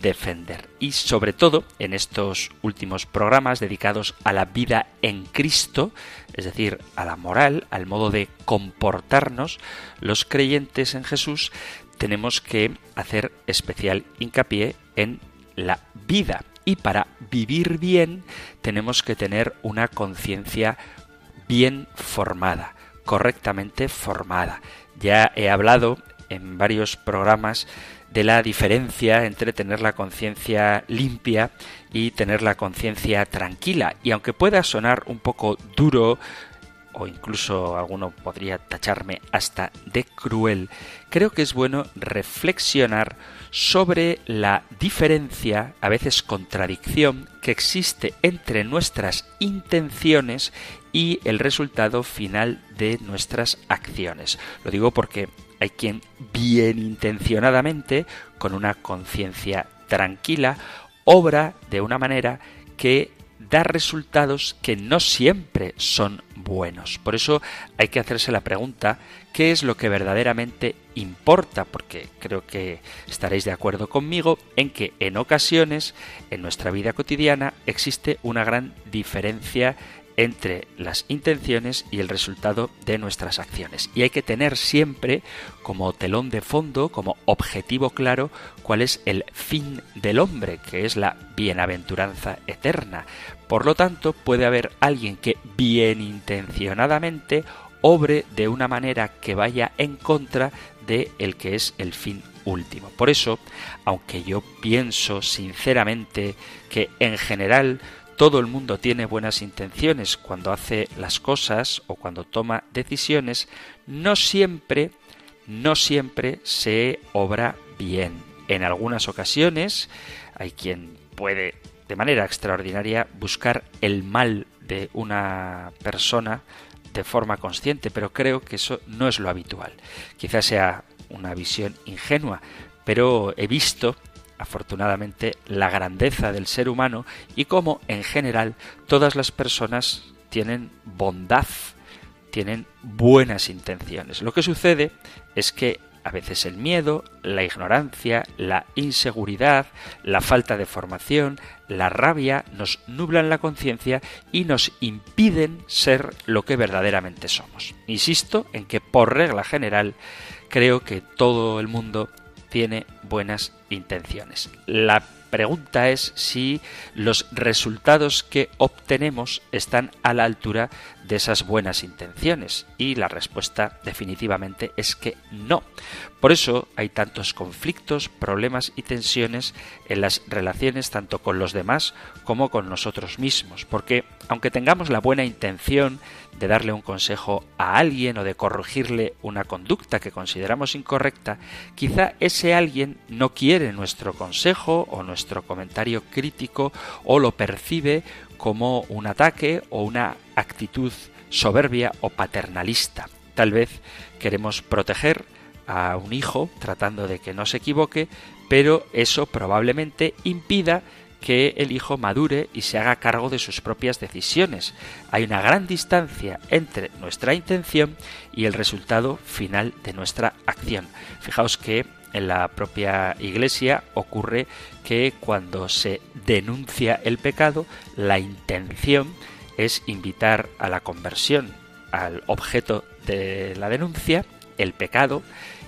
defender. Y sobre todo en estos últimos programas dedicados a la vida en Cristo, es decir, a la moral, al modo de comportarnos, los creyentes en Jesús tenemos que hacer especial hincapié en la vida. Y para vivir bien tenemos que tener una conciencia bien formada, correctamente formada. Ya he hablado en varios programas de la diferencia entre tener la conciencia limpia y tener la conciencia tranquila. Y aunque pueda sonar un poco duro, o incluso alguno podría tacharme hasta de cruel, creo que es bueno reflexionar sobre la diferencia, a veces contradicción, que existe entre nuestras intenciones y el resultado final de nuestras acciones. Lo digo porque hay quien bien intencionadamente, con una conciencia tranquila, obra de una manera que da resultados que no siempre son buenos. Por eso hay que hacerse la pregunta, ¿qué es lo que verdaderamente importa? Porque creo que estaréis de acuerdo conmigo en que en ocasiones en nuestra vida cotidiana existe una gran diferencia entre las intenciones y el resultado de nuestras acciones. Y hay que tener siempre como telón de fondo, como objetivo claro, cuál es el fin del hombre, que es la bienaventuranza eterna. Por lo tanto, puede haber alguien que bien intencionadamente obre de una manera que vaya en contra de el que es el fin último. Por eso, aunque yo pienso sinceramente que en general todo el mundo tiene buenas intenciones cuando hace las cosas o cuando toma decisiones, no siempre, no siempre se obra bien. En algunas ocasiones hay quien puede de manera extraordinaria buscar el mal de una persona de forma consciente, pero creo que eso no es lo habitual. Quizás sea una visión ingenua, pero he visto afortunadamente la grandeza del ser humano y cómo en general todas las personas tienen bondad, tienen buenas intenciones. Lo que sucede es que a veces el miedo, la ignorancia, la inseguridad, la falta de formación, la rabia nos nublan la conciencia y nos impiden ser lo que verdaderamente somos. Insisto en que por regla general creo que todo el mundo tiene buenas intenciones. La pregunta es si los resultados que obtenemos están a la altura de esas buenas intenciones y la respuesta definitivamente es que no. Por eso hay tantos conflictos, problemas y tensiones en las relaciones tanto con los demás como con nosotros mismos, porque aunque tengamos la buena intención de darle un consejo a alguien o de corregirle una conducta que consideramos incorrecta, quizá ese alguien no quiere nuestro consejo o nuestro comentario crítico o lo percibe como un ataque o una actitud soberbia o paternalista. Tal vez queremos proteger a un hijo tratando de que no se equivoque, pero eso probablemente impida que el hijo madure y se haga cargo de sus propias decisiones. Hay una gran distancia entre nuestra intención y el resultado final de nuestra acción. Fijaos que en la propia iglesia ocurre que cuando se denuncia el pecado, la intención es invitar a la conversión al objeto de la denuncia, el pecado,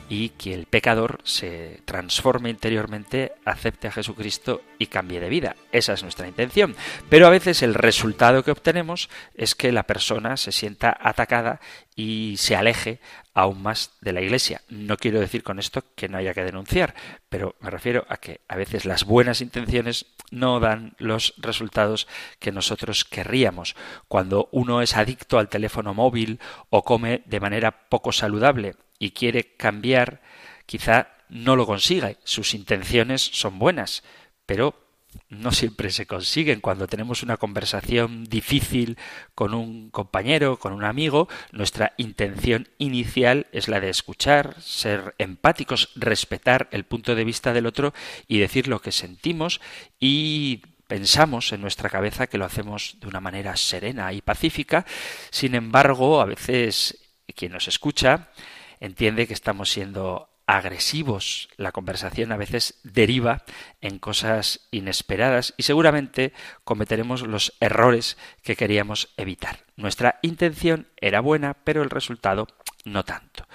y que el pecador se transforme interiormente, acepte a Jesucristo y cambie de vida. Esa es nuestra intención. Pero a veces el resultado que obtenemos es que la persona se sienta atacada y se aleje aún más de la Iglesia. No quiero decir con esto que no haya que denunciar, pero me refiero a que a veces las buenas intenciones no dan los resultados que nosotros querríamos. Cuando uno es adicto al teléfono móvil o come de manera poco saludable y quiere cambiar, quizá no lo consiga. Sus intenciones son buenas, pero no siempre se consiguen. Cuando tenemos una conversación difícil con un compañero, con un amigo, nuestra intención inicial es la de escuchar, ser empáticos, respetar el punto de vista del otro y decir lo que sentimos y pensamos en nuestra cabeza que lo hacemos de una manera serena y pacífica. Sin embargo, a veces quien nos escucha entiende que estamos siendo agresivos. La conversación a veces deriva en cosas inesperadas y seguramente cometeremos los errores que queríamos evitar. Nuestra intención era buena, pero el resultado no tanto.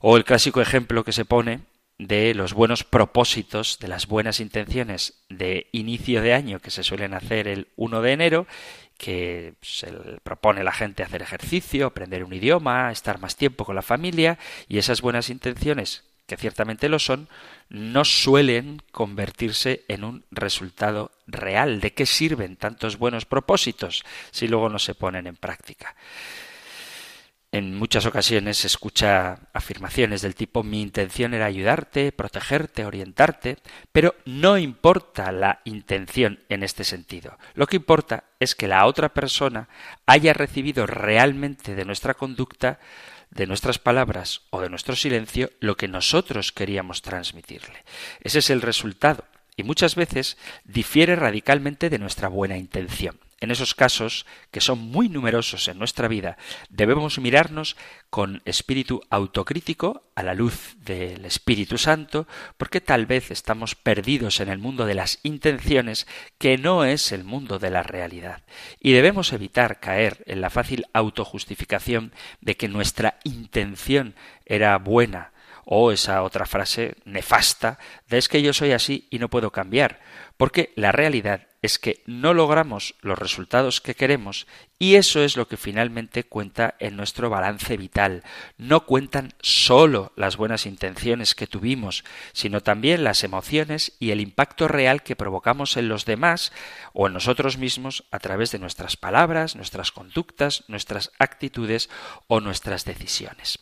O el clásico ejemplo que se pone de los buenos propósitos, de las buenas intenciones de inicio de año que se suelen hacer el 1 de enero que se propone la gente hacer ejercicio, aprender un idioma, estar más tiempo con la familia y esas buenas intenciones que ciertamente lo son, no suelen convertirse en un resultado real. ¿De qué sirven tantos buenos propósitos si luego no se ponen en práctica? En muchas ocasiones se escucha afirmaciones del tipo mi intención era ayudarte, protegerte, orientarte, pero no importa la intención en este sentido. Lo que importa es que la otra persona haya recibido realmente de nuestra conducta de nuestras palabras o de nuestro silencio lo que nosotros queríamos transmitirle. Ese es el resultado y muchas veces difiere radicalmente de nuestra buena intención. En esos casos, que son muy numerosos en nuestra vida, debemos mirarnos con espíritu autocrítico a la luz del Espíritu Santo, porque tal vez estamos perdidos en el mundo de las intenciones, que no es el mundo de la realidad. Y debemos evitar caer en la fácil autojustificación de que nuestra intención era buena, o esa otra frase nefasta de es que yo soy así y no puedo cambiar, porque la realidad es que no logramos los resultados que queremos y eso es lo que finalmente cuenta en nuestro balance vital. No cuentan solo las buenas intenciones que tuvimos, sino también las emociones y el impacto real que provocamos en los demás o en nosotros mismos a través de nuestras palabras, nuestras conductas, nuestras actitudes o nuestras decisiones.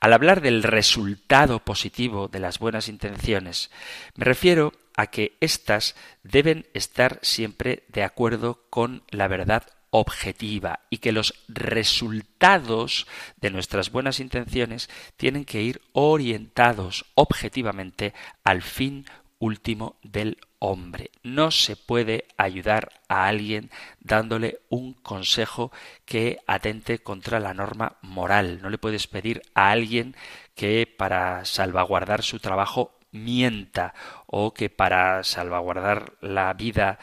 Al hablar del resultado positivo de las buenas intenciones, me refiero a que éstas deben estar siempre de acuerdo con la verdad objetiva y que los resultados de nuestras buenas intenciones tienen que ir orientados objetivamente al fin último del hombre. No se puede ayudar a alguien dándole un consejo que atente contra la norma moral. No le puedes pedir a alguien que para salvaguardar su trabajo mienta o que para salvaguardar la vida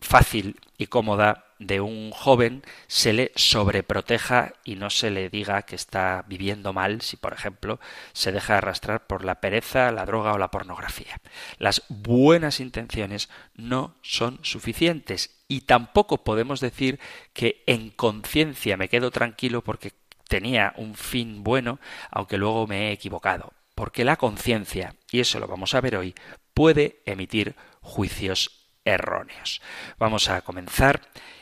fácil y cómoda de un joven se le sobreproteja y no se le diga que está viviendo mal si, por ejemplo, se deja arrastrar por la pereza, la droga o la pornografía. Las buenas intenciones no son suficientes y tampoco podemos decir que en conciencia me quedo tranquilo porque tenía un fin bueno, aunque luego me he equivocado porque la conciencia, y eso lo vamos a ver hoy, puede emitir juicios erróneos. Vamos a comenzar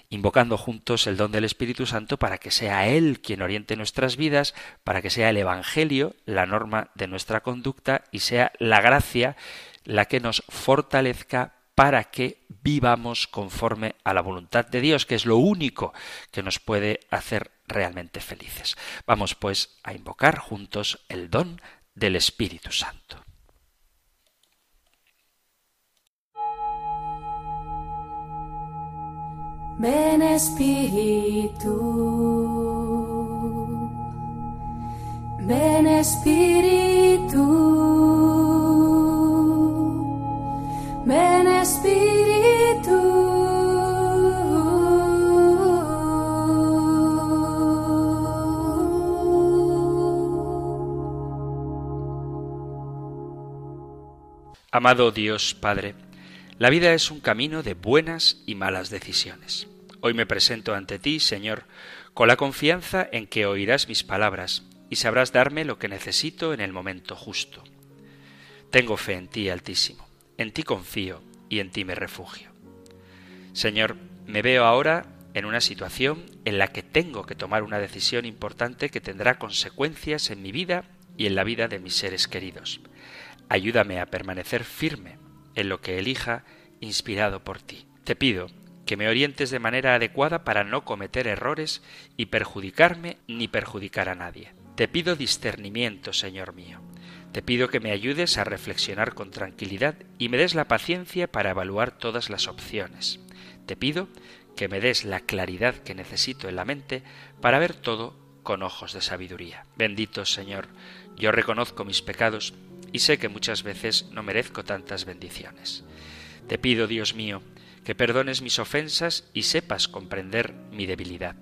invocando juntos el don del Espíritu Santo para que sea Él quien oriente nuestras vidas, para que sea el Evangelio la norma de nuestra conducta y sea la gracia la que nos fortalezca para que vivamos conforme a la voluntad de Dios, que es lo único que nos puede hacer realmente felices. Vamos pues a invocar juntos el don del Espíritu Santo. Ven Espíritu, ven Espíritu, ven Espíritu. Amado Dios Padre, la vida es un camino de buenas y malas decisiones. Hoy me presento ante ti, Señor, con la confianza en que oirás mis palabras y sabrás darme lo que necesito en el momento justo. Tengo fe en ti, Altísimo, en ti confío y en ti me refugio. Señor, me veo ahora en una situación en la que tengo que tomar una decisión importante que tendrá consecuencias en mi vida y en la vida de mis seres queridos. Ayúdame a permanecer firme en lo que elija inspirado por ti. Te pido que me orientes de manera adecuada para no cometer errores y perjudicarme ni perjudicar a nadie. Te pido discernimiento, Señor mío. Te pido que me ayudes a reflexionar con tranquilidad y me des la paciencia para evaluar todas las opciones. Te pido que me des la claridad que necesito en la mente para ver todo con ojos de sabiduría. Bendito Señor, yo reconozco mis pecados y sé que muchas veces no merezco tantas bendiciones. Te pido, Dios mío, que perdones mis ofensas y sepas comprender mi debilidad.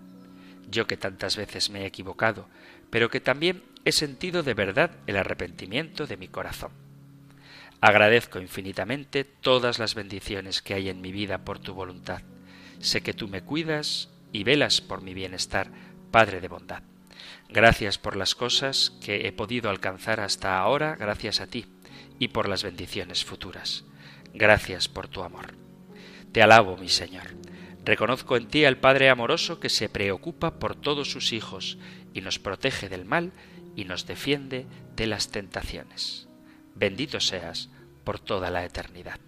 Yo que tantas veces me he equivocado, pero que también he sentido de verdad el arrepentimiento de mi corazón. Agradezco infinitamente todas las bendiciones que hay en mi vida por tu voluntad. Sé que tú me cuidas y velas por mi bienestar, Padre de bondad. Gracias por las cosas que he podido alcanzar hasta ahora gracias a ti y por las bendiciones futuras. Gracias por tu amor. Te alabo, mi Señor. Reconozco en ti al Padre amoroso que se preocupa por todos sus hijos y nos protege del mal y nos defiende de las tentaciones. Bendito seas por toda la eternidad.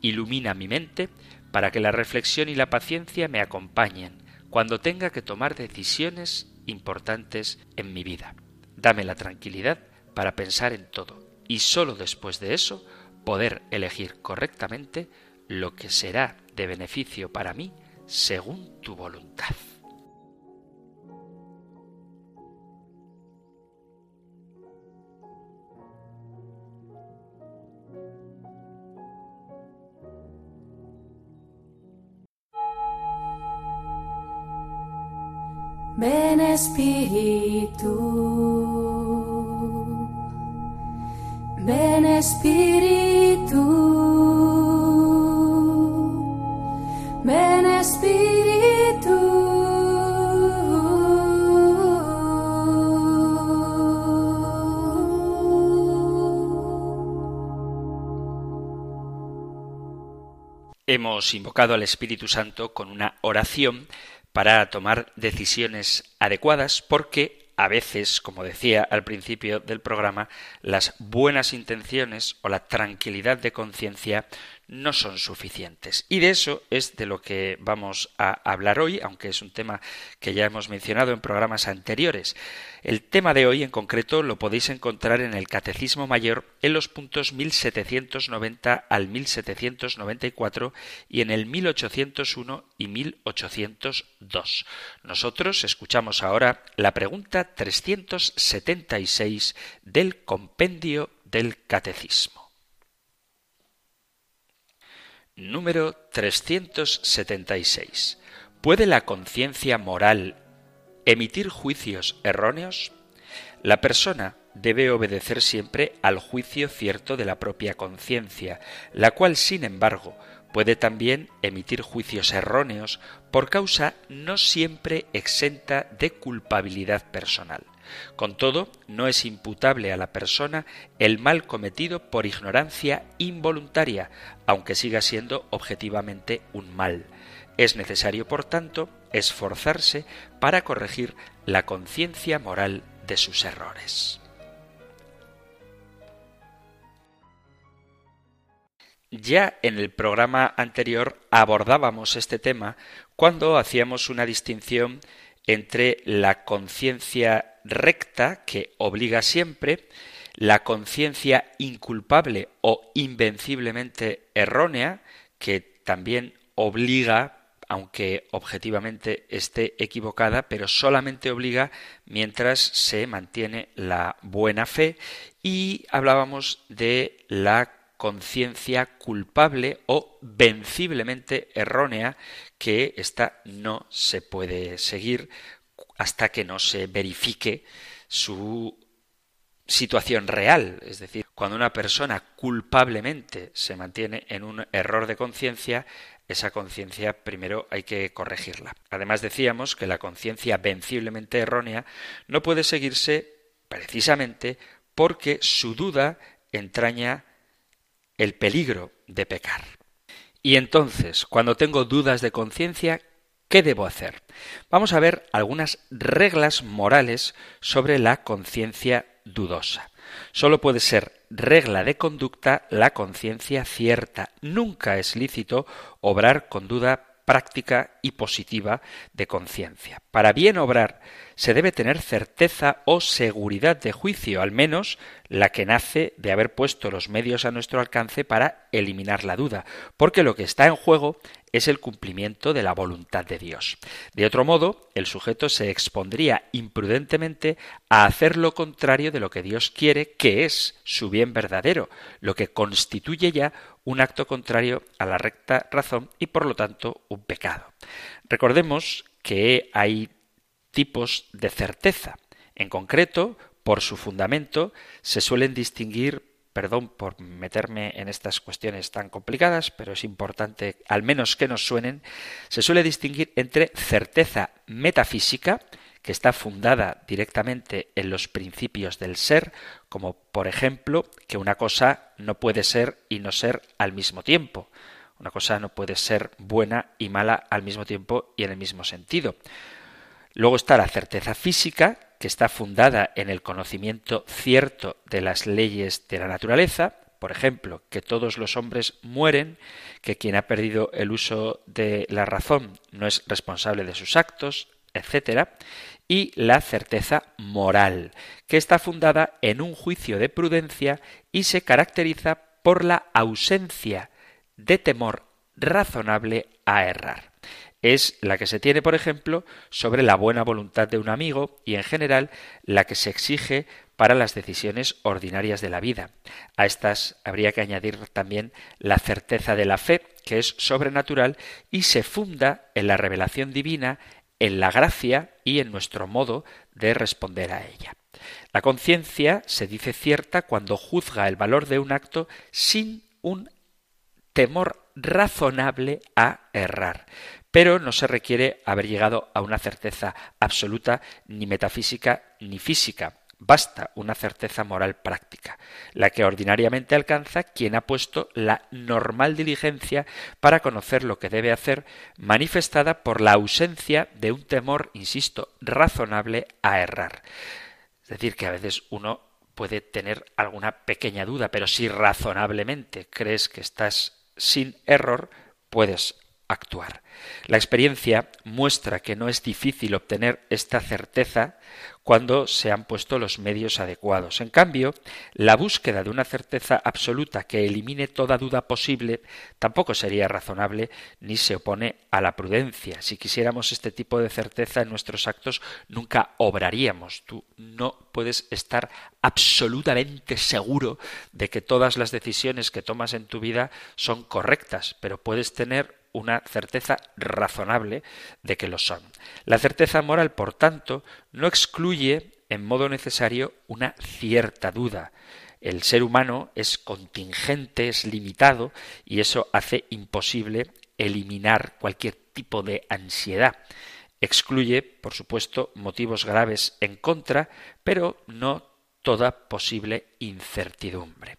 Ilumina mi mente para que la reflexión y la paciencia me acompañen cuando tenga que tomar decisiones importantes en mi vida. Dame la tranquilidad para pensar en todo y sólo después de eso poder elegir correctamente lo que será de beneficio para mí según tu voluntad. Ven Espíritu, ven Espíritu, ven Espíritu. Hemos invocado al Espíritu Santo con una oración para tomar decisiones adecuadas porque a veces, como decía al principio del programa, las buenas intenciones o la tranquilidad de conciencia no son suficientes. Y de eso es de lo que vamos a hablar hoy, aunque es un tema que ya hemos mencionado en programas anteriores. El tema de hoy en concreto lo podéis encontrar en el Catecismo Mayor en los puntos 1790 al 1794 y en el 1801 y 1802. Nosotros escuchamos ahora la pregunta 376 del compendio del Catecismo. Número 376. ¿Puede la conciencia moral emitir juicios erróneos? La persona debe obedecer siempre al juicio cierto de la propia conciencia, la cual, sin embargo, puede también emitir juicios erróneos por causa no siempre exenta de culpabilidad personal. Con todo, no es imputable a la persona el mal cometido por ignorancia involuntaria, aunque siga siendo objetivamente un mal. Es necesario, por tanto, esforzarse para corregir la conciencia moral de sus errores. Ya en el programa anterior abordábamos este tema cuando hacíamos una distinción entre la conciencia recta, que obliga siempre, la conciencia inculpable o invenciblemente errónea, que también obliga, aunque objetivamente esté equivocada, pero solamente obliga mientras se mantiene la buena fe, y hablábamos de la conciencia culpable o venciblemente errónea, que ésta no se puede seguir hasta que no se verifique su situación real. Es decir, cuando una persona culpablemente se mantiene en un error de conciencia, esa conciencia primero hay que corregirla. Además decíamos que la conciencia venciblemente errónea no puede seguirse precisamente porque su duda entraña el peligro de pecar. Y entonces, cuando tengo dudas de conciencia, ¿qué debo hacer? Vamos a ver algunas reglas morales sobre la conciencia dudosa. Solo puede ser regla de conducta la conciencia cierta. Nunca es lícito obrar con duda práctica y positiva de conciencia. Para bien obrar se debe tener certeza o seguridad de juicio, al menos la que nace de haber puesto los medios a nuestro alcance para eliminar la duda, porque lo que está en juego es el cumplimiento de la voluntad de Dios. De otro modo, el sujeto se expondría imprudentemente a hacer lo contrario de lo que Dios quiere, que es su bien verdadero, lo que constituye ya un acto contrario a la recta razón y por lo tanto un pecado. Recordemos que hay tipos de certeza. En concreto, por su fundamento, se suelen distinguir perdón por meterme en estas cuestiones tan complicadas, pero es importante al menos que nos suenen, se suele distinguir entre certeza metafísica, que está fundada directamente en los principios del ser, como por ejemplo que una cosa no puede ser y no ser al mismo tiempo. Una cosa no puede ser buena y mala al mismo tiempo y en el mismo sentido. Luego está la certeza física, que está fundada en el conocimiento cierto de las leyes de la naturaleza, por ejemplo, que todos los hombres mueren, que quien ha perdido el uso de la razón no es responsable de sus actos, etc. Y la certeza moral, que está fundada en un juicio de prudencia y se caracteriza por la ausencia de temor razonable a errar es la que se tiene, por ejemplo, sobre la buena voluntad de un amigo y, en general, la que se exige para las decisiones ordinarias de la vida. A estas habría que añadir también la certeza de la fe, que es sobrenatural y se funda en la revelación divina, en la gracia y en nuestro modo de responder a ella. La conciencia se dice cierta cuando juzga el valor de un acto sin un temor razonable a errar pero no se requiere haber llegado a una certeza absoluta ni metafísica ni física. Basta una certeza moral práctica, la que ordinariamente alcanza quien ha puesto la normal diligencia para conocer lo que debe hacer, manifestada por la ausencia de un temor, insisto, razonable a errar. Es decir, que a veces uno puede tener alguna pequeña duda, pero si razonablemente crees que estás sin error, puedes actuar. La experiencia muestra que no es difícil obtener esta certeza cuando se han puesto los medios adecuados. En cambio, la búsqueda de una certeza absoluta que elimine toda duda posible tampoco sería razonable ni se opone a la prudencia. Si quisiéramos este tipo de certeza en nuestros actos, nunca obraríamos. Tú no puedes estar absolutamente seguro de que todas las decisiones que tomas en tu vida son correctas, pero puedes tener una certeza razonable de que lo son. La certeza moral, por tanto, no excluye en modo necesario una cierta duda. El ser humano es contingente, es limitado, y eso hace imposible eliminar cualquier tipo de ansiedad. Excluye, por supuesto, motivos graves en contra, pero no toda posible incertidumbre.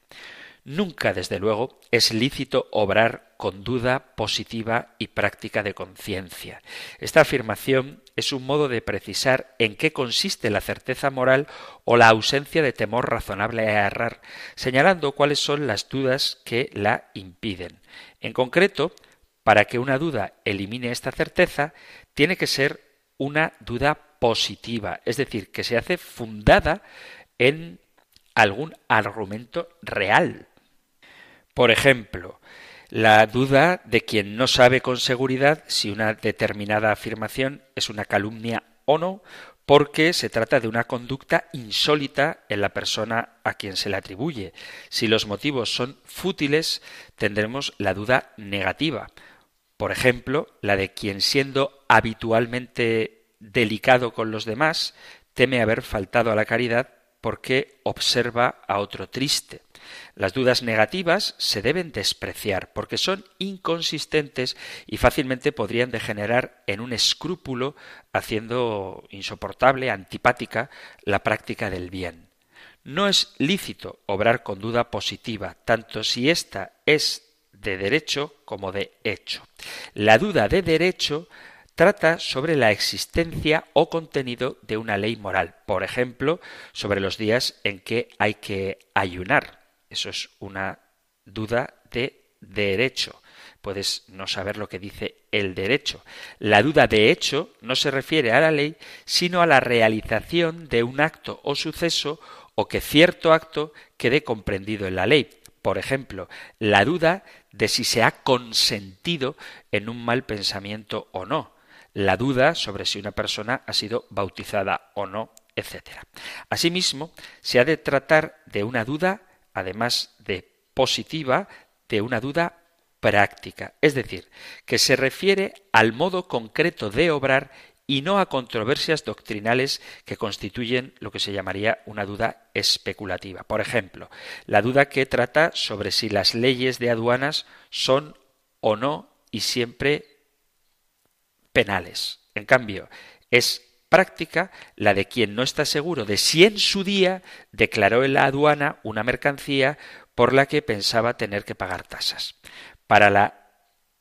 Nunca, desde luego, es lícito obrar con duda positiva y práctica de conciencia. Esta afirmación es un modo de precisar en qué consiste la certeza moral o la ausencia de temor razonable a errar, señalando cuáles son las dudas que la impiden. En concreto, para que una duda elimine esta certeza, tiene que ser una duda positiva, es decir, que se hace fundada en algún argumento real, por ejemplo, la duda de quien no sabe con seguridad si una determinada afirmación es una calumnia o no, porque se trata de una conducta insólita en la persona a quien se le atribuye. Si los motivos son fútiles, tendremos la duda negativa. Por ejemplo, la de quien siendo habitualmente delicado con los demás, teme haber faltado a la caridad porque observa a otro triste. Las dudas negativas se deben despreciar porque son inconsistentes y fácilmente podrían degenerar en un escrúpulo haciendo insoportable, antipática la práctica del bien. No es lícito obrar con duda positiva, tanto si ésta es de derecho como de hecho. La duda de derecho trata sobre la existencia o contenido de una ley moral, por ejemplo, sobre los días en que hay que ayunar. Eso es una duda de derecho. Puedes no saber lo que dice el derecho. La duda de hecho no se refiere a la ley, sino a la realización de un acto o suceso o que cierto acto quede comprendido en la ley. Por ejemplo, la duda de si se ha consentido en un mal pensamiento o no la duda sobre si una persona ha sido bautizada o no, etc. Asimismo, se ha de tratar de una duda, además de positiva, de una duda práctica, es decir, que se refiere al modo concreto de obrar y no a controversias doctrinales que constituyen lo que se llamaría una duda especulativa. Por ejemplo, la duda que trata sobre si las leyes de aduanas son o no y siempre penales. En cambio, es práctica la de quien no está seguro de si en su día declaró en la aduana una mercancía por la que pensaba tener que pagar tasas. Para la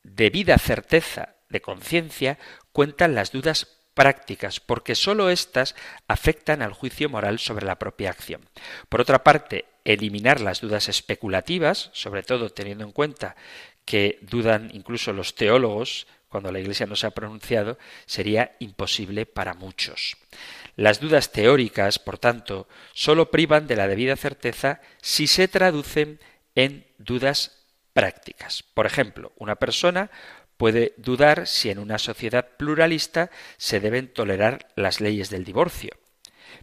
debida certeza de conciencia cuentan las dudas prácticas, porque sólo éstas afectan al juicio moral sobre la propia acción. Por otra parte, eliminar las dudas especulativas, sobre todo teniendo en cuenta que dudan incluso los teólogos cuando la Iglesia no se ha pronunciado, sería imposible para muchos. Las dudas teóricas, por tanto, sólo privan de la debida certeza si se traducen en dudas prácticas. Por ejemplo, una persona puede dudar si en una sociedad pluralista se deben tolerar las leyes del divorcio,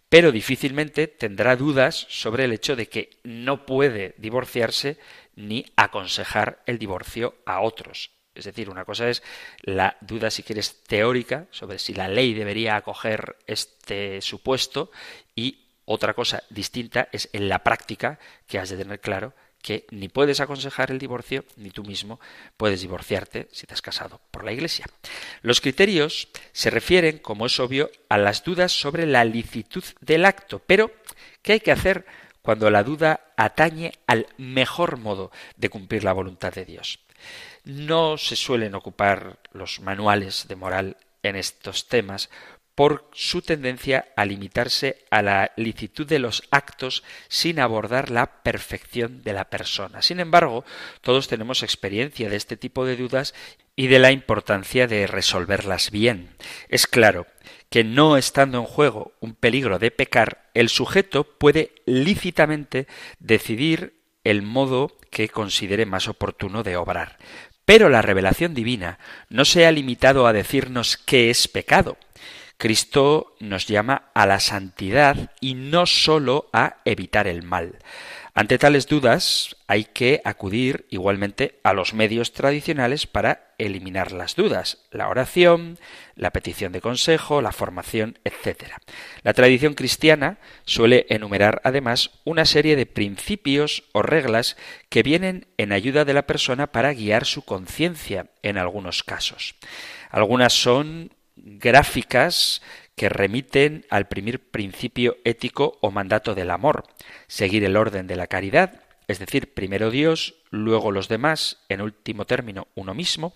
pero difícilmente tendrá dudas sobre el hecho de que no puede divorciarse ni aconsejar el divorcio a otros. Es decir, una cosa es la duda, si quieres, teórica sobre si la ley debería acoger este supuesto y otra cosa distinta es en la práctica que has de tener claro que ni puedes aconsejar el divorcio ni tú mismo puedes divorciarte si te has casado por la Iglesia. Los criterios se refieren, como es obvio, a las dudas sobre la licitud del acto, pero ¿qué hay que hacer cuando la duda atañe al mejor modo de cumplir la voluntad de Dios? No se suelen ocupar los manuales de moral en estos temas por su tendencia a limitarse a la licitud de los actos sin abordar la perfección de la persona. Sin embargo, todos tenemos experiencia de este tipo de dudas y de la importancia de resolverlas bien. Es claro que no estando en juego un peligro de pecar, el sujeto puede lícitamente decidir el modo que considere más oportuno de obrar. Pero la revelación divina no se ha limitado a decirnos qué es pecado. Cristo nos llama a la santidad y no sólo a evitar el mal. Ante tales dudas hay que acudir igualmente a los medios tradicionales para eliminar las dudas, la oración, la petición de consejo, la formación, etc. La tradición cristiana suele enumerar además una serie de principios o reglas que vienen en ayuda de la persona para guiar su conciencia en algunos casos. Algunas son gráficas que remiten al primer principio ético o mandato del amor, seguir el orden de la caridad, es decir, primero Dios, luego los demás, en último término uno mismo,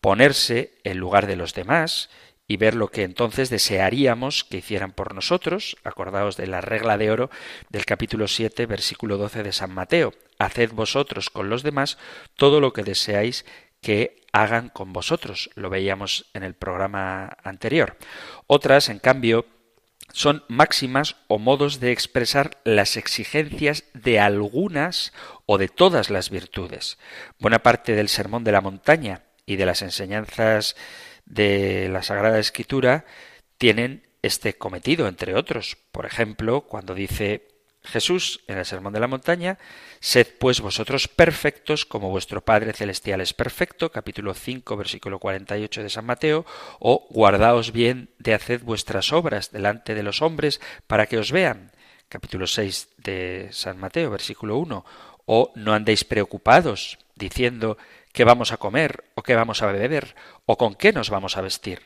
ponerse en lugar de los demás y ver lo que entonces desearíamos que hicieran por nosotros, acordaos de la regla de oro del capítulo 7, versículo 12 de San Mateo, haced vosotros con los demás todo lo que deseáis que hagan con vosotros. Lo veíamos en el programa anterior. Otras, en cambio, son máximas o modos de expresar las exigencias de algunas o de todas las virtudes. Buena parte del Sermón de la Montaña y de las enseñanzas de la Sagrada Escritura tienen este cometido, entre otros. Por ejemplo, cuando dice Jesús en el Sermón de la Montaña, Sed pues vosotros perfectos como vuestro Padre Celestial es perfecto, capítulo 5, versículo 48 de San Mateo, o guardaos bien de hacer vuestras obras delante de los hombres para que os vean, capítulo 6 de San Mateo, versículo 1, o no andéis preocupados diciendo qué vamos a comer o qué vamos a beber o con qué nos vamos a vestir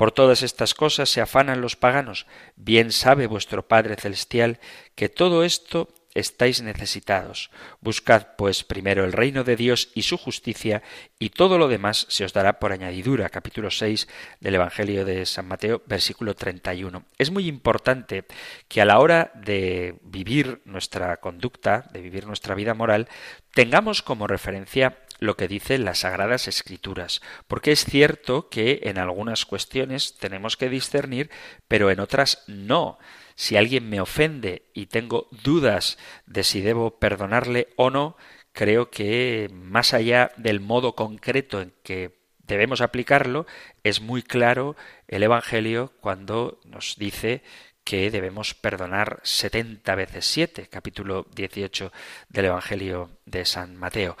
por todas estas cosas se afanan los paganos. Bien sabe vuestro Padre Celestial que todo esto estáis necesitados. Buscad, pues, primero el reino de Dios y su justicia, y todo lo demás se os dará por añadidura. Capítulo 6 del Evangelio de San Mateo, versículo 31. Es muy importante que a la hora de vivir nuestra conducta, de vivir nuestra vida moral, tengamos como referencia lo que dicen las Sagradas Escrituras, porque es cierto que en algunas cuestiones tenemos que discernir, pero en otras no. Si alguien me ofende y tengo dudas de si debo perdonarle o no, creo que más allá del modo concreto en que debemos aplicarlo, es muy claro el Evangelio cuando nos dice que debemos perdonar setenta veces siete, capítulo 18 del Evangelio de San Mateo.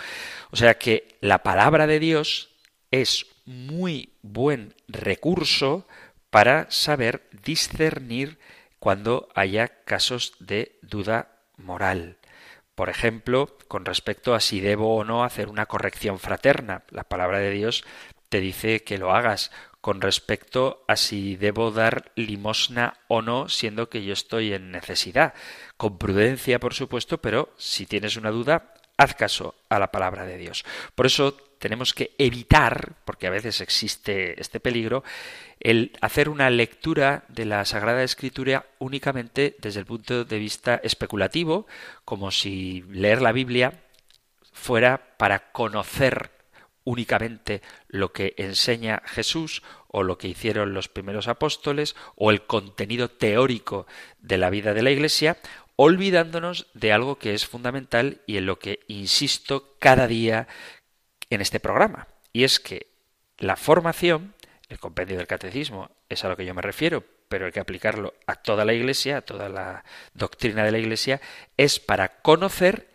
O sea que la palabra de Dios es muy buen recurso para saber discernir cuando haya casos de duda moral. Por ejemplo, con respecto a si debo o no hacer una corrección fraterna. La palabra de Dios te dice que lo hagas con respecto a si debo dar limosna o no, siendo que yo estoy en necesidad. Con prudencia, por supuesto, pero si tienes una duda, haz caso a la palabra de Dios. Por eso tenemos que evitar, porque a veces existe este peligro, el hacer una lectura de la Sagrada Escritura únicamente desde el punto de vista especulativo, como si leer la Biblia fuera para conocer únicamente lo que enseña Jesús o lo que hicieron los primeros apóstoles o el contenido teórico de la vida de la Iglesia, olvidándonos de algo que es fundamental y en lo que insisto cada día en este programa. Y es que la formación, el compendio del catecismo, es a lo que yo me refiero, pero hay que aplicarlo a toda la Iglesia, a toda la doctrina de la Iglesia, es para conocer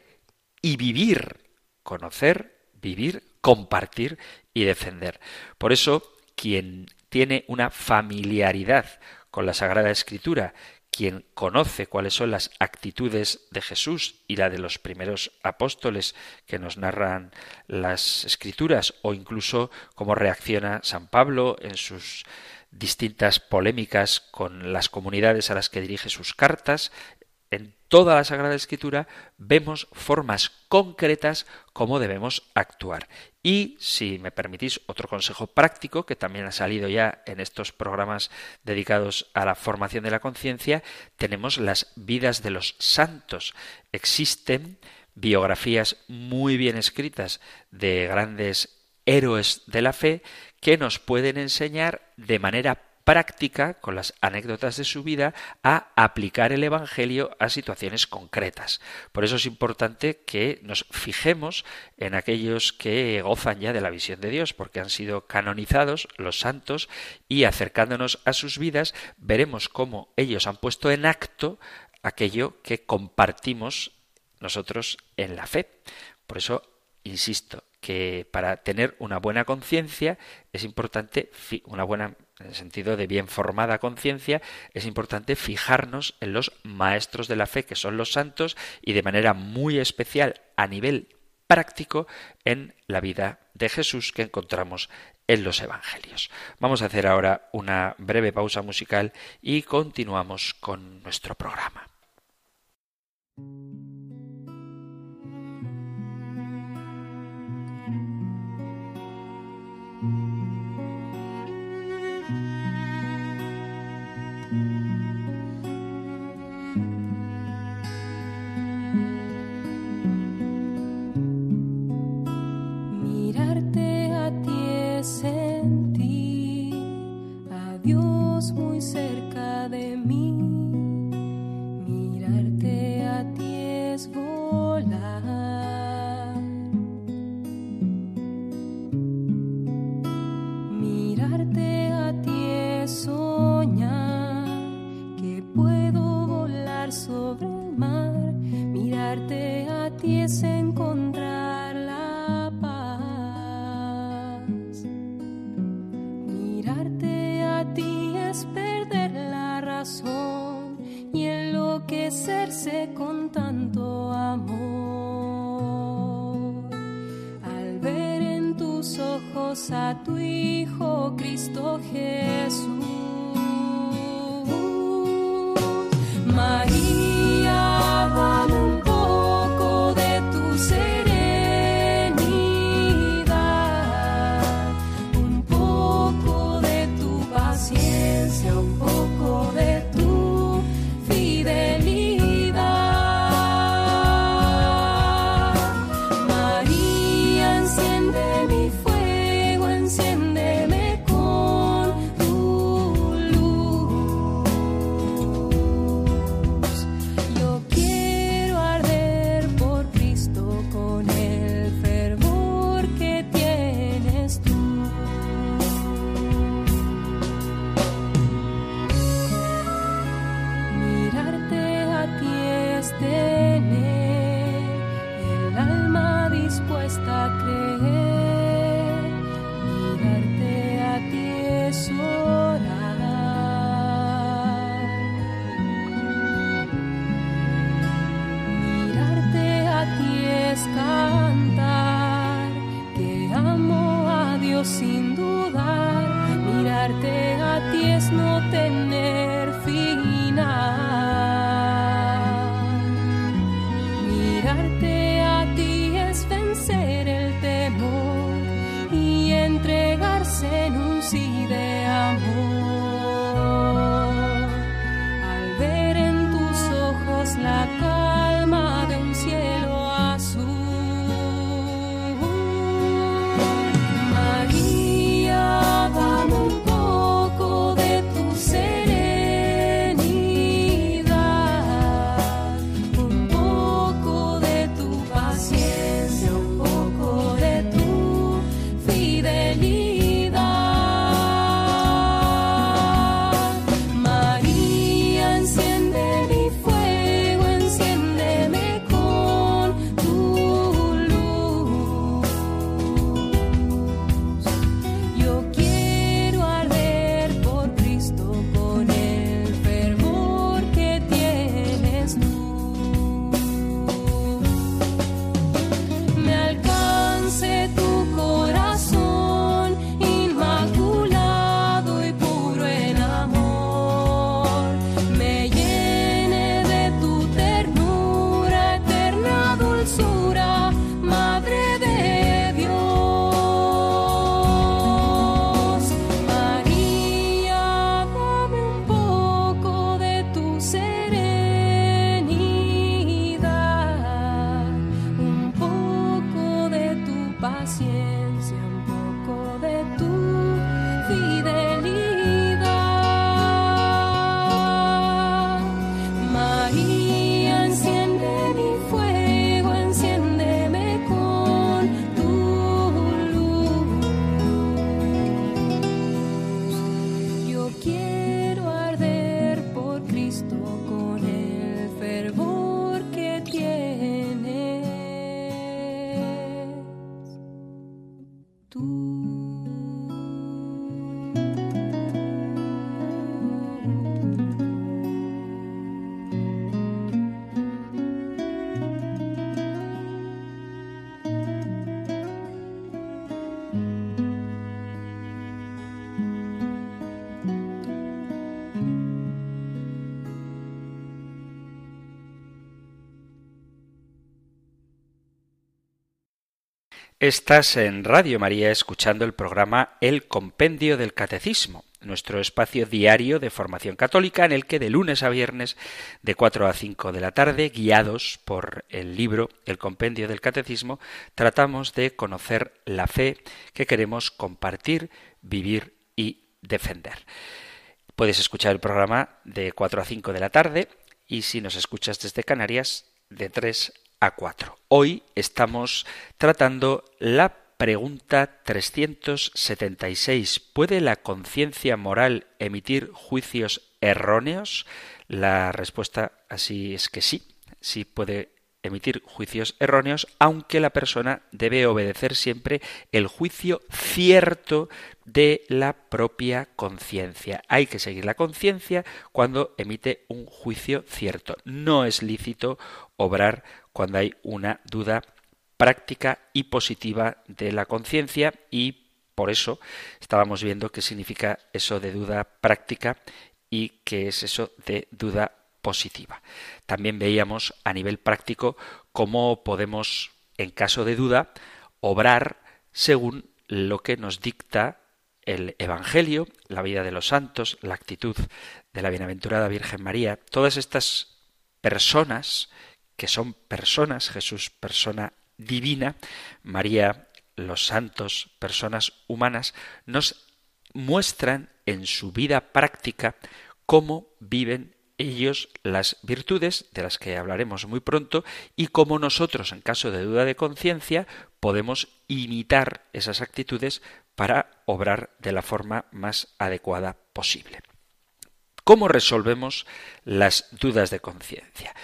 y vivir. Conocer, vivir, compartir y defender. Por eso, quien tiene una familiaridad con la Sagrada Escritura, quien conoce cuáles son las actitudes de Jesús y la de los primeros apóstoles que nos narran las escrituras o incluso cómo reacciona San Pablo en sus distintas polémicas con las comunidades a las que dirige sus cartas, en toda la Sagrada Escritura vemos formas concretas cómo debemos actuar. Y, si me permitís, otro consejo práctico que también ha salido ya en estos programas dedicados a la formación de la conciencia, tenemos las vidas de los santos. Existen biografías muy bien escritas de grandes héroes de la fe que nos pueden enseñar de manera práctica, con las anécdotas de su vida, a aplicar el Evangelio a situaciones concretas. Por eso es importante que nos fijemos en aquellos que gozan ya de la visión de Dios, porque han sido canonizados los santos y acercándonos a sus vidas veremos cómo ellos han puesto en acto aquello que compartimos nosotros en la fe. Por eso, insisto, que para tener una buena conciencia es importante, una buena en el sentido de bien formada conciencia, es importante fijarnos en los maestros de la fe, que son los santos, y de manera muy especial a nivel práctico en la vida de Jesús que encontramos en los Evangelios. Vamos a hacer ahora una breve pausa musical y continuamos con nuestro programa. María, dame un Estás en Radio María escuchando el programa El Compendio del Catecismo, nuestro espacio diario de formación católica en el que de lunes a viernes de 4 a 5 de la tarde, guiados por el libro El Compendio del Catecismo, tratamos de conocer la fe que queremos compartir, vivir y defender. Puedes escuchar el programa de 4 a 5 de la tarde y si nos escuchas desde Canarias, de 3 a 4. Hoy estamos tratando la pregunta 376. ¿Puede la conciencia moral emitir juicios erróneos? La respuesta así es que sí, sí puede emitir juicios erróneos, aunque la persona debe obedecer siempre el juicio cierto de la propia conciencia. Hay que seguir la conciencia cuando emite un juicio cierto. No es lícito obrar cuando hay una duda práctica y positiva de la conciencia y por eso estábamos viendo qué significa eso de duda práctica y qué es eso de duda positiva. También veíamos a nivel práctico cómo podemos, en caso de duda, obrar según lo que nos dicta el Evangelio, la vida de los santos, la actitud de la bienaventurada Virgen María, todas estas personas que son personas, Jesús persona divina, María los santos, personas humanas, nos muestran en su vida práctica cómo viven ellos las virtudes, de las que hablaremos muy pronto, y cómo nosotros, en caso de duda de conciencia, podemos imitar esas actitudes para obrar de la forma más adecuada posible. ¿Cómo resolvemos las dudas de conciencia?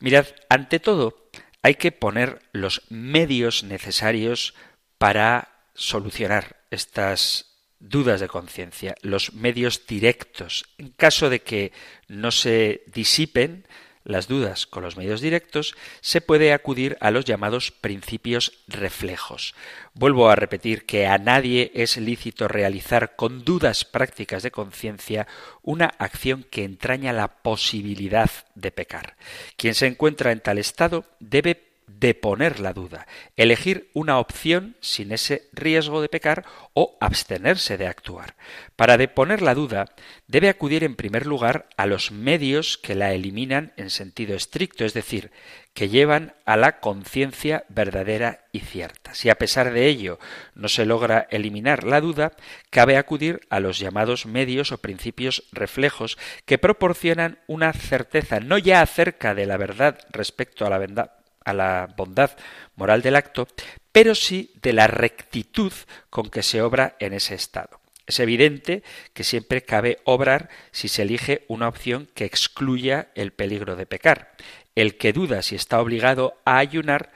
Mirad, ante todo, hay que poner los medios necesarios para solucionar estas dudas de conciencia, los medios directos. En caso de que no se disipen las dudas con los medios directos, se puede acudir a los llamados principios reflejos. Vuelvo a repetir que a nadie es lícito realizar con dudas prácticas de conciencia una acción que entraña la posibilidad de pecar. Quien se encuentra en tal estado debe deponer la duda, elegir una opción sin ese riesgo de pecar o abstenerse de actuar. Para deponer la duda, debe acudir en primer lugar a los medios que la eliminan en sentido estricto, es decir, que llevan a la conciencia verdadera y cierta. Si a pesar de ello no se logra eliminar la duda, cabe acudir a los llamados medios o principios reflejos que proporcionan una certeza no ya acerca de la verdad respecto a la verdad a la bondad moral del acto, pero sí de la rectitud con que se obra en ese estado. Es evidente que siempre cabe obrar si se elige una opción que excluya el peligro de pecar. El que duda si está obligado a ayunar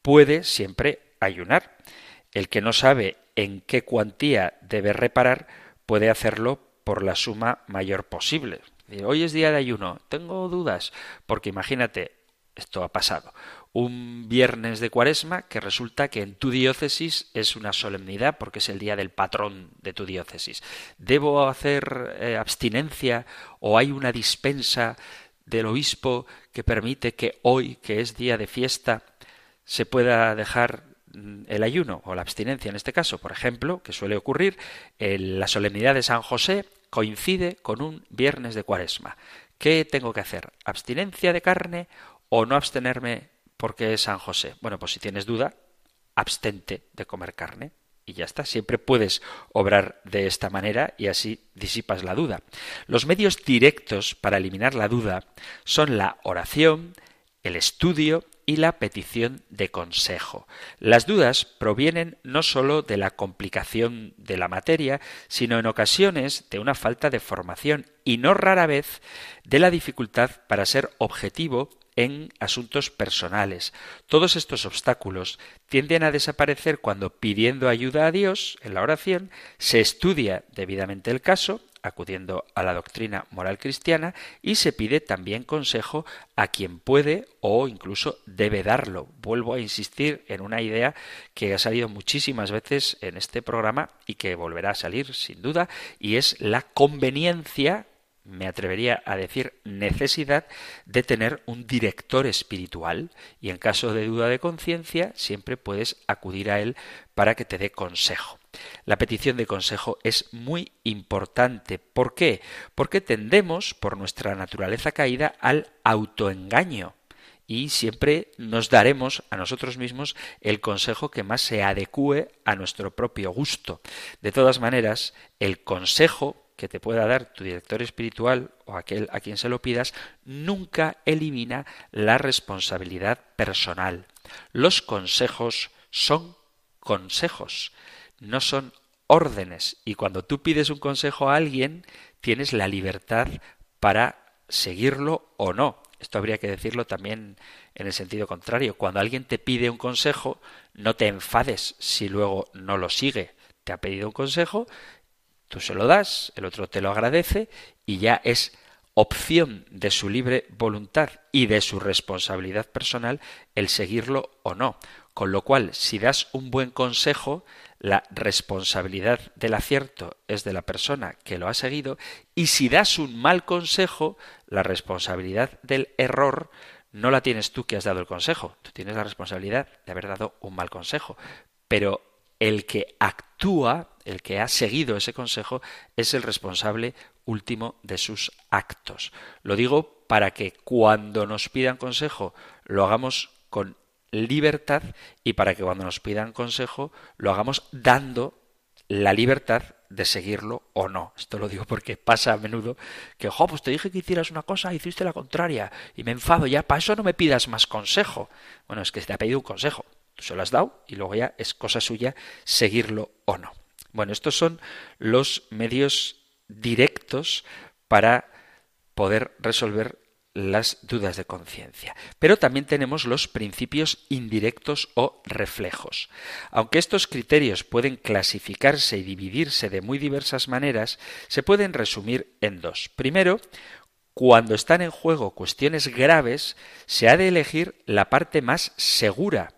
puede siempre ayunar. El que no sabe en qué cuantía debe reparar puede hacerlo por la suma mayor posible. Hoy es día de ayuno, tengo dudas, porque imagínate, esto ha pasado un viernes de cuaresma que resulta que en tu diócesis es una solemnidad porque es el día del patrón de tu diócesis. ¿Debo hacer eh, abstinencia o hay una dispensa del obispo que permite que hoy, que es día de fiesta, se pueda dejar mm, el ayuno o la abstinencia en este caso, por ejemplo, que suele ocurrir, la solemnidad de San José coincide con un viernes de cuaresma. ¿Qué tengo que hacer? ¿Abstinencia de carne o no abstenerme porque es San José. Bueno, pues si tienes duda, abstente de comer carne y ya está. Siempre puedes obrar de esta manera y así disipas la duda. Los medios directos para eliminar la duda son la oración, el estudio y la petición de consejo. Las dudas provienen no sólo de la complicación de la materia, sino en ocasiones de una falta de formación y no rara vez de la dificultad para ser objetivo en asuntos personales. Todos estos obstáculos tienden a desaparecer cuando pidiendo ayuda a Dios en la oración se estudia debidamente el caso, acudiendo a la doctrina moral cristiana, y se pide también consejo a quien puede o incluso debe darlo. Vuelvo a insistir en una idea que ha salido muchísimas veces en este programa y que volverá a salir sin duda, y es la conveniencia me atrevería a decir necesidad de tener un director espiritual y en caso de duda de conciencia siempre puedes acudir a él para que te dé consejo. La petición de consejo es muy importante. ¿Por qué? Porque tendemos, por nuestra naturaleza caída, al autoengaño y siempre nos daremos a nosotros mismos el consejo que más se adecue a nuestro propio gusto. De todas maneras, el consejo que te pueda dar tu director espiritual o aquel a quien se lo pidas, nunca elimina la responsabilidad personal. Los consejos son consejos, no son órdenes. Y cuando tú pides un consejo a alguien, tienes la libertad para seguirlo o no. Esto habría que decirlo también en el sentido contrario. Cuando alguien te pide un consejo, no te enfades si luego no lo sigue. Te ha pedido un consejo Tú se lo das, el otro te lo agradece y ya es opción de su libre voluntad y de su responsabilidad personal el seguirlo o no. Con lo cual, si das un buen consejo, la responsabilidad del acierto es de la persona que lo ha seguido y si das un mal consejo, la responsabilidad del error no la tienes tú que has dado el consejo, tú tienes la responsabilidad de haber dado un mal consejo, pero el que actúa, el que ha seguido ese consejo, es el responsable último de sus actos. Lo digo para que cuando nos pidan consejo lo hagamos con libertad y para que cuando nos pidan consejo lo hagamos dando la libertad de seguirlo o no. Esto lo digo porque pasa a menudo que, jo, pues te dije que hicieras una cosa, hiciste la contraria y me enfado ya, para eso no me pidas más consejo. Bueno, es que te ha pedido un consejo, Tú se lo has dado y luego ya es cosa suya seguirlo o no. Bueno, estos son los medios directos para poder resolver las dudas de conciencia. Pero también tenemos los principios indirectos o reflejos. Aunque estos criterios pueden clasificarse y dividirse de muy diversas maneras, se pueden resumir en dos. Primero, cuando están en juego cuestiones graves, se ha de elegir la parte más segura.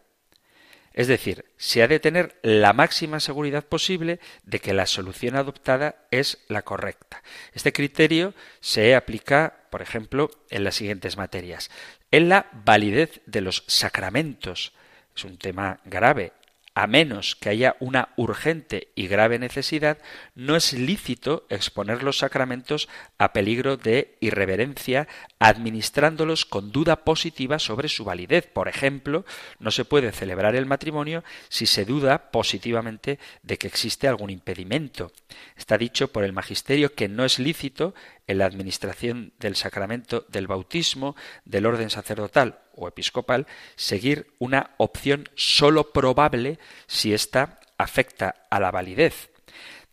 Es decir, se ha de tener la máxima seguridad posible de que la solución adoptada es la correcta. Este criterio se aplica, por ejemplo, en las siguientes materias. En la validez de los sacramentos. Es un tema grave a menos que haya una urgente y grave necesidad, no es lícito exponer los sacramentos a peligro de irreverencia, administrándolos con duda positiva sobre su validez. Por ejemplo, no se puede celebrar el matrimonio si se duda positivamente de que existe algún impedimento. Está dicho por el magisterio que no es lícito en la administración del sacramento del bautismo, del orden sacerdotal o episcopal, seguir una opción sólo probable si ésta afecta a la validez.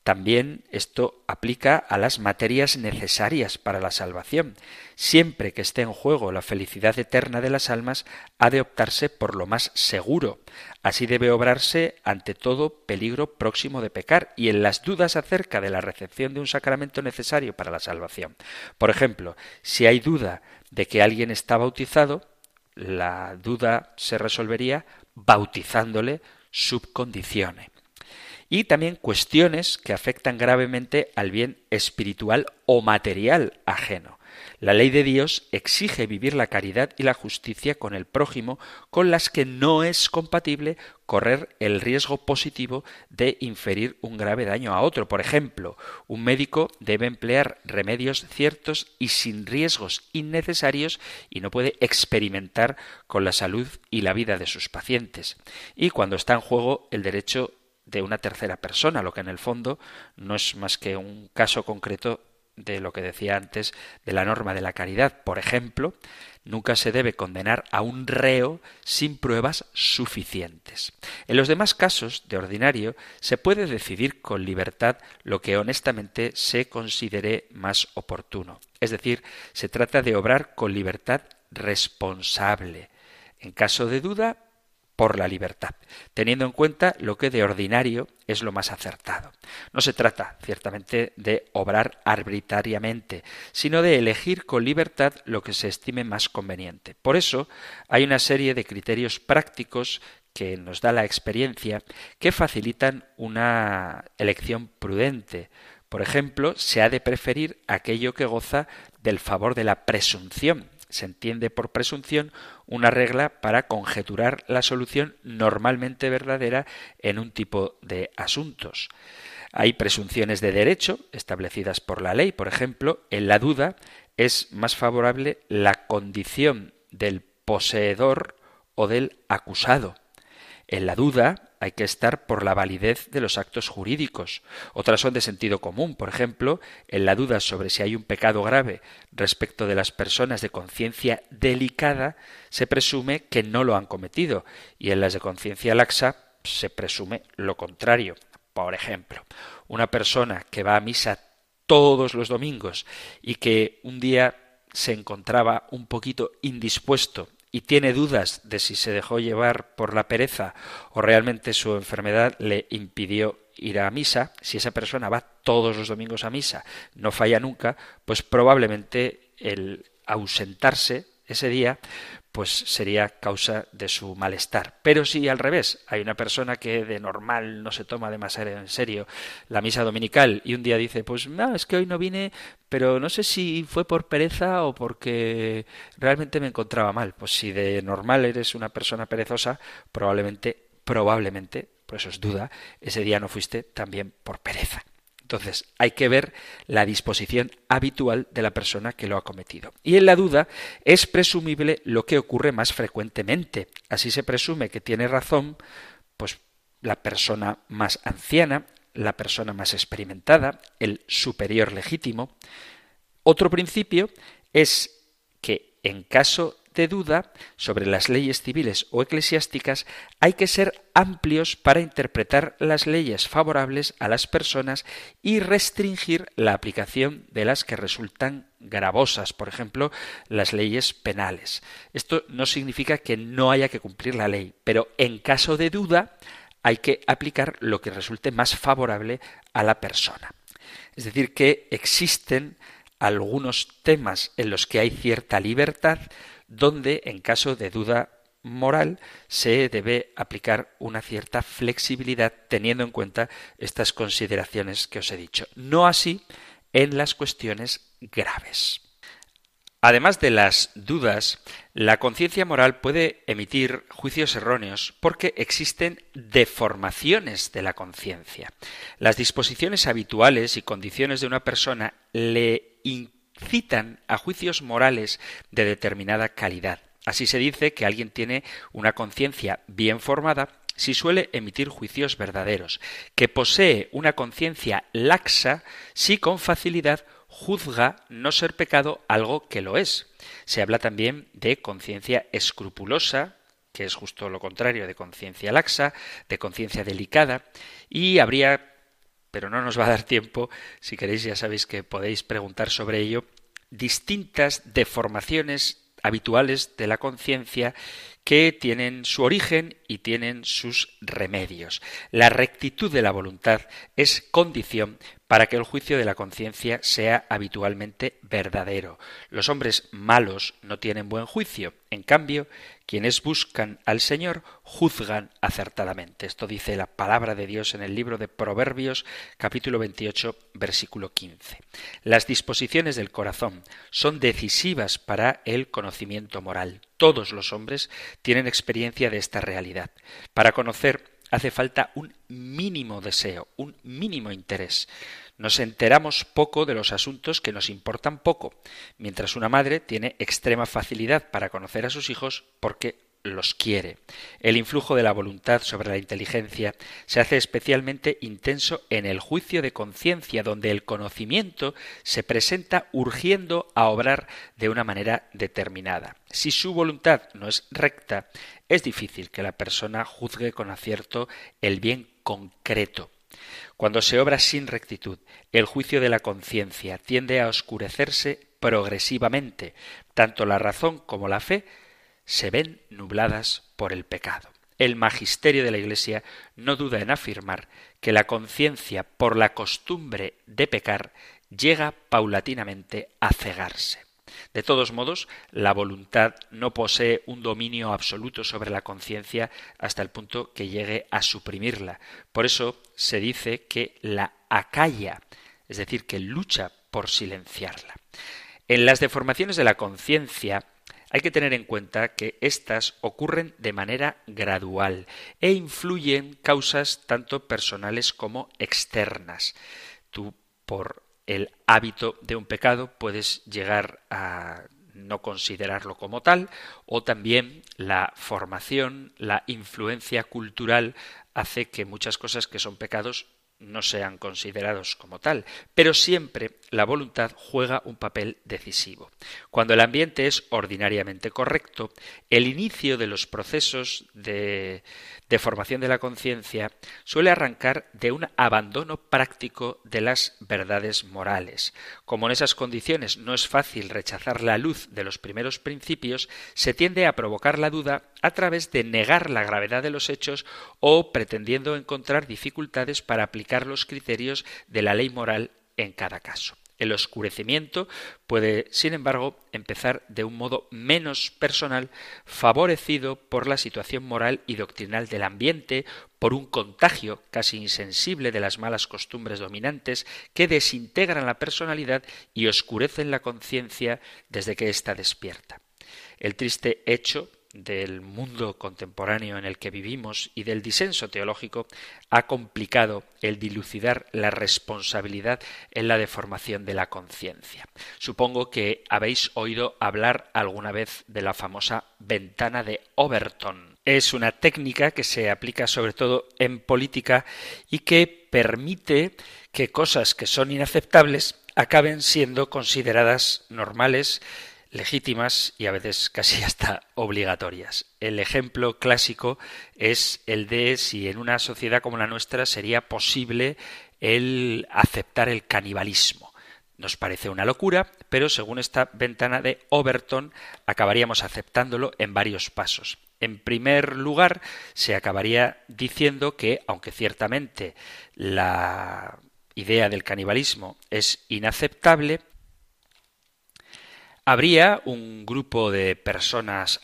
También esto aplica a las materias necesarias para la salvación. Siempre que esté en juego la felicidad eterna de las almas, ha de optarse por lo más seguro. Así debe obrarse ante todo peligro próximo de pecar y en las dudas acerca de la recepción de un sacramento necesario para la salvación. Por ejemplo, si hay duda de que alguien está bautizado, la duda se resolvería bautizándole sub conditione y también cuestiones que afectan gravemente al bien espiritual o material ajeno. La ley de Dios exige vivir la caridad y la justicia con el prójimo, con las que no es compatible correr el riesgo positivo de inferir un grave daño a otro. Por ejemplo, un médico debe emplear remedios ciertos y sin riesgos innecesarios y no puede experimentar con la salud y la vida de sus pacientes. Y cuando está en juego el derecho de una tercera persona, lo que en el fondo no es más que un caso concreto de lo que decía antes de la norma de la caridad. Por ejemplo, nunca se debe condenar a un reo sin pruebas suficientes. En los demás casos, de ordinario, se puede decidir con libertad lo que honestamente se considere más oportuno. Es decir, se trata de obrar con libertad responsable. En caso de duda, por la libertad, teniendo en cuenta lo que de ordinario es lo más acertado. No se trata, ciertamente, de obrar arbitrariamente, sino de elegir con libertad lo que se estime más conveniente. Por eso hay una serie de criterios prácticos que nos da la experiencia que facilitan una elección prudente. Por ejemplo, se ha de preferir aquello que goza del favor de la presunción, se entiende por presunción una regla para conjeturar la solución normalmente verdadera en un tipo de asuntos. Hay presunciones de derecho establecidas por la ley, por ejemplo, en la duda es más favorable la condición del poseedor o del acusado. En la duda hay que estar por la validez de los actos jurídicos. Otras son de sentido común. Por ejemplo, en la duda sobre si hay un pecado grave respecto de las personas de conciencia delicada, se presume que no lo han cometido, y en las de conciencia laxa se presume lo contrario. Por ejemplo, una persona que va a misa todos los domingos y que un día se encontraba un poquito indispuesto y tiene dudas de si se dejó llevar por la pereza o realmente su enfermedad le impidió ir a misa, si esa persona va todos los domingos a misa, no falla nunca, pues probablemente el ausentarse ese día pues sería causa de su malestar. Pero si al revés, hay una persona que de normal no se toma demasiado en serio la misa dominical y un día dice, pues no, es que hoy no vine, pero no sé si fue por pereza o porque realmente me encontraba mal. Pues si de normal eres una persona perezosa, probablemente, probablemente, por eso es duda, ese día no fuiste también por pereza. Entonces, hay que ver la disposición habitual de la persona que lo ha cometido. Y en la duda es presumible lo que ocurre más frecuentemente. Así se presume que tiene razón, pues la persona más anciana, la persona más experimentada, el superior legítimo. Otro principio es que en caso de duda sobre las leyes civiles o eclesiásticas, hay que ser amplios para interpretar las leyes favorables a las personas y restringir la aplicación de las que resultan gravosas, por ejemplo, las leyes penales. Esto no significa que no haya que cumplir la ley, pero en caso de duda hay que aplicar lo que resulte más favorable a la persona. Es decir, que existen algunos temas en los que hay cierta libertad, donde en caso de duda moral se debe aplicar una cierta flexibilidad teniendo en cuenta estas consideraciones que os he dicho. No así en las cuestiones graves. Además de las dudas, la conciencia moral puede emitir juicios erróneos porque existen deformaciones de la conciencia. Las disposiciones habituales y condiciones de una persona le incitan a juicios morales de determinada calidad. Así se dice que alguien tiene una conciencia bien formada si suele emitir juicios verdaderos, que posee una conciencia laxa si con facilidad juzga no ser pecado algo que lo es. Se habla también de conciencia escrupulosa, que es justo lo contrario de conciencia laxa, de conciencia delicada, y habría, pero no nos va a dar tiempo, si queréis ya sabéis que podéis preguntar sobre ello, distintas deformaciones habituales de la conciencia que tienen su origen y tienen sus remedios. La rectitud de la voluntad es condición para que el juicio de la conciencia sea habitualmente verdadero. Los hombres malos no tienen buen juicio, en cambio, quienes buscan al Señor juzgan acertadamente. Esto dice la palabra de Dios en el libro de Proverbios capítulo 28 versículo 15. Las disposiciones del corazón son decisivas para el conocimiento moral. Todos los hombres tienen experiencia de esta realidad. Para conocer hace falta un mínimo deseo, un mínimo interés. Nos enteramos poco de los asuntos que nos importan poco, mientras una madre tiene extrema facilidad para conocer a sus hijos porque los quiere. El influjo de la voluntad sobre la inteligencia se hace especialmente intenso en el juicio de conciencia, donde el conocimiento se presenta urgiendo a obrar de una manera determinada. Si su voluntad no es recta, es difícil que la persona juzgue con acierto el bien concreto. Cuando se obra sin rectitud, el juicio de la conciencia tiende a oscurecerse progresivamente. Tanto la razón como la fe se ven nubladas por el pecado. El magisterio de la Iglesia no duda en afirmar que la conciencia, por la costumbre de pecar, llega paulatinamente a cegarse. De todos modos, la voluntad no posee un dominio absoluto sobre la conciencia hasta el punto que llegue a suprimirla. Por eso se dice que la acalla, es decir, que lucha por silenciarla. En las deformaciones de la conciencia hay que tener en cuenta que éstas ocurren de manera gradual e influyen causas tanto personales como externas. Tú, por el hábito de un pecado puedes llegar a no considerarlo como tal, o también la formación, la influencia cultural hace que muchas cosas que son pecados no sean considerados como tal, pero siempre la voluntad juega un papel decisivo. Cuando el ambiente es ordinariamente correcto, el inicio de los procesos de, formación de la conciencia suele arrancar de un abandono práctico de las verdades morales. Como en esas condiciones no es fácil rechazar la luz de los primeros principios, se tiende a provocar la duda a través de negar la gravedad de los hechos o pretendiendo encontrar dificultades para aplicar los criterios de la ley moral en cada caso. El oscurecimiento puede, sin embargo, empezar de un modo menos personal, favorecido por la situación moral y doctrinal del ambiente, por un contagio casi insensible de las malas costumbres dominantes que desintegran la personalidad y oscurecen la conciencia desde que ésta despierta. El triste hecho del mundo contemporáneo en el que vivimos y del disenso teológico ha complicado el dilucidar la responsabilidad en la deformación de la conciencia. Supongo que habéis oído hablar alguna vez de la famosa ventana de Overton. Es una técnica que se aplica sobre todo en política y que permite que cosas que son inaceptables acaben siendo consideradas normales legítimas y a veces casi hasta obligatorias. El ejemplo clásico es el de si en una sociedad como la nuestra sería posible el aceptar el canibalismo. Nos parece una locura, pero según esta ventana de Overton acabaríamos aceptándolo en varios pasos. En primer lugar, se acabaría diciendo que, aunque ciertamente la idea del canibalismo es inaceptable, Habría un grupo de personas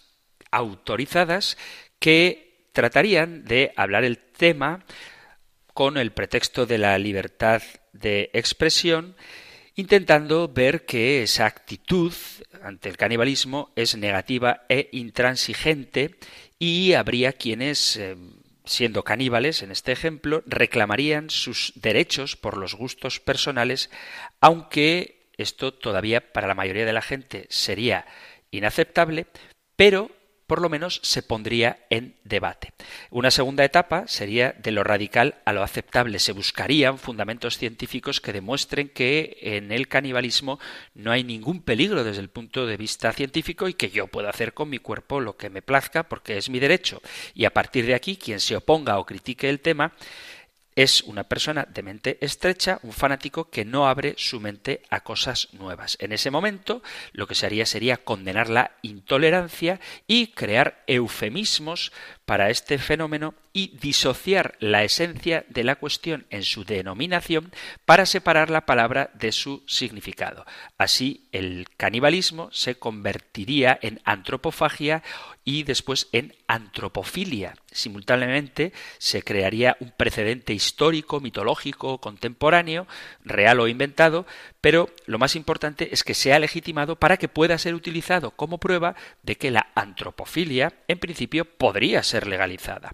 autorizadas que tratarían de hablar el tema con el pretexto de la libertad de expresión, intentando ver que esa actitud ante el canibalismo es negativa e intransigente y habría quienes eh, siendo caníbales, en este ejemplo, reclamarían sus derechos por los gustos personales, aunque esto todavía para la mayoría de la gente sería inaceptable, pero por lo menos se pondría en debate. Una segunda etapa sería de lo radical a lo aceptable. Se buscarían fundamentos científicos que demuestren que en el canibalismo no hay ningún peligro desde el punto de vista científico y que yo puedo hacer con mi cuerpo lo que me plazca porque es mi derecho. Y a partir de aquí, quien se oponga o critique el tema es una persona de mente estrecha, un fanático que no abre su mente a cosas nuevas. En ese momento, lo que se haría sería condenar la intolerancia y crear eufemismos para este fenómeno y disociar la esencia de la cuestión en su denominación para separar la palabra de su significado. Así, el canibalismo se convertiría en antropofagia y después en antropofilia. Simultáneamente se crearía un precedente histórico, mitológico, contemporáneo, real o inventado, pero lo más importante es que sea legitimado para que pueda ser utilizado como prueba de que la antropofilia, en principio, podría ser legalizada.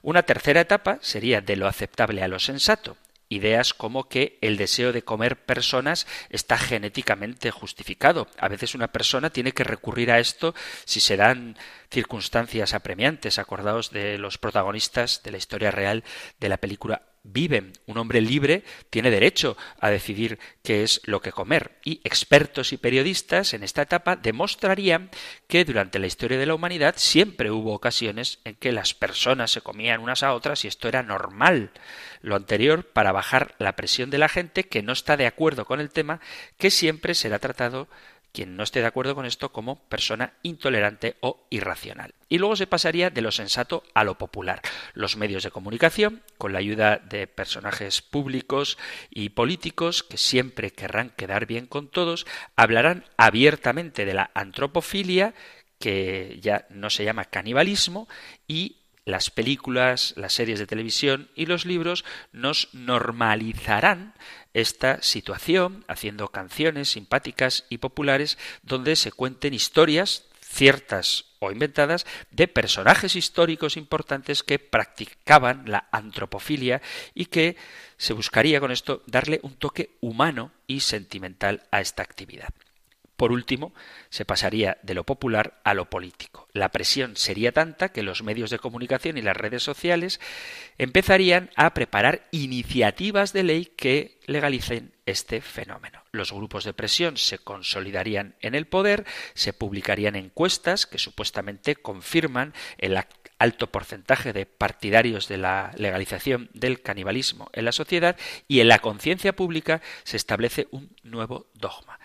Una tercera etapa sería de lo aceptable a lo sensato, ideas como que el deseo de comer personas está genéticamente justificado. A veces una persona tiene que recurrir a esto si se dan circunstancias apremiantes. Acordaos de los protagonistas de la historia real de la película viven. Un hombre libre tiene derecho a decidir qué es lo que comer. Y expertos y periodistas en esta etapa demostrarían que durante la historia de la humanidad siempre hubo ocasiones en que las personas se comían unas a otras y esto era normal. Lo anterior para bajar la presión de la gente que no está de acuerdo con el tema, que siempre será tratado quien no esté de acuerdo con esto como persona intolerante o irracional. Y luego se pasaría de lo sensato a lo popular. Los medios de comunicación, con la ayuda de personajes públicos y políticos que siempre querrán quedar bien con todos, hablarán abiertamente de la antropofilia, que ya no se llama canibalismo, y las películas, las series de televisión y los libros nos normalizarán esta situación haciendo canciones simpáticas y populares donde se cuenten historias ciertas o inventadas de personajes históricos importantes que practicaban la antropofilia y que se buscaría con esto darle un toque humano y sentimental a esta actividad. Por último, se pasaría de lo popular a lo político. La presión sería tanta que los medios de comunicación y las redes sociales empezarían a preparar iniciativas de ley que legalicen este fenómeno. Los grupos de presión se consolidarían en el poder, se publicarían encuestas que supuestamente confirman el alto porcentaje de partidarios de la legalización del canibalismo en la sociedad y en la conciencia pública se establece un nuevo dogma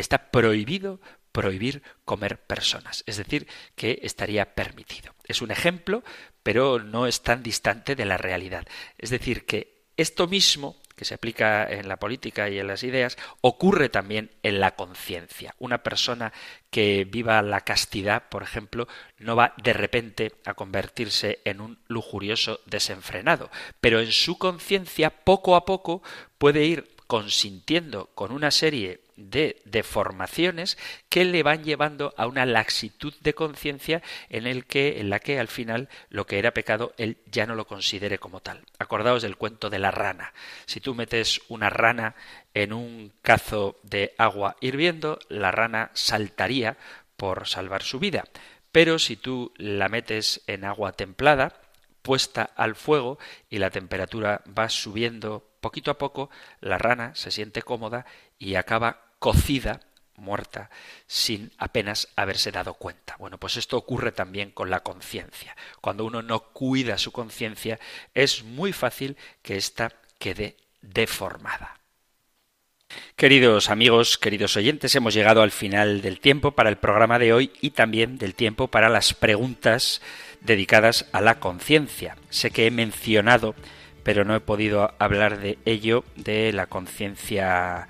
está prohibido prohibir comer personas, es decir, que estaría permitido. Es un ejemplo, pero no es tan distante de la realidad. Es decir, que esto mismo que se aplica en la política y en las ideas, ocurre también en la conciencia. Una persona que viva la castidad, por ejemplo, no va de repente a convertirse en un lujurioso desenfrenado, pero en su conciencia poco a poco puede ir consintiendo con una serie de deformaciones que le van llevando a una laxitud de conciencia en el que en la que al final lo que era pecado él ya no lo considere como tal. Acordaos del cuento de la rana. Si tú metes una rana en un cazo de agua hirviendo, la rana saltaría por salvar su vida. Pero si tú la metes en agua templada, puesta al fuego y la temperatura va subiendo poquito a poco, la rana se siente cómoda y acaba cocida, muerta, sin apenas haberse dado cuenta. Bueno, pues esto ocurre también con la conciencia. Cuando uno no cuida su conciencia, es muy fácil que ésta quede deformada. Queridos amigos, queridos oyentes, hemos llegado al final del tiempo para el programa de hoy y también del tiempo para las preguntas dedicadas a la conciencia. Sé que he mencionado, pero no he podido hablar de ello, de la conciencia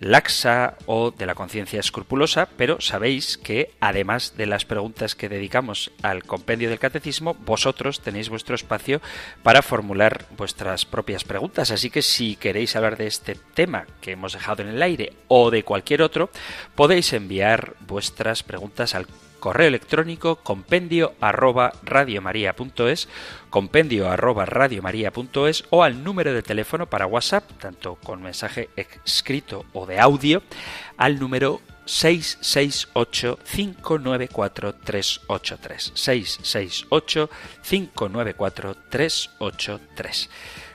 laxa o de la conciencia escrupulosa, pero sabéis que además de las preguntas que dedicamos al compendio del catecismo, vosotros tenéis vuestro espacio para formular vuestras propias preguntas. Así que si queréis hablar de este tema que hemos dejado en el aire o de cualquier otro, podéis enviar vuestras preguntas al correo electrónico compendio arroba radiomaria.es, compendio arroba radiomaria.es o al número de teléfono para WhatsApp, tanto con mensaje escrito o de audio, al número 668-594-383. 668-594-383.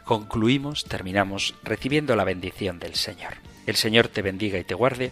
Concluimos, terminamos recibiendo la bendición del Señor. El Señor te bendiga y te guarde,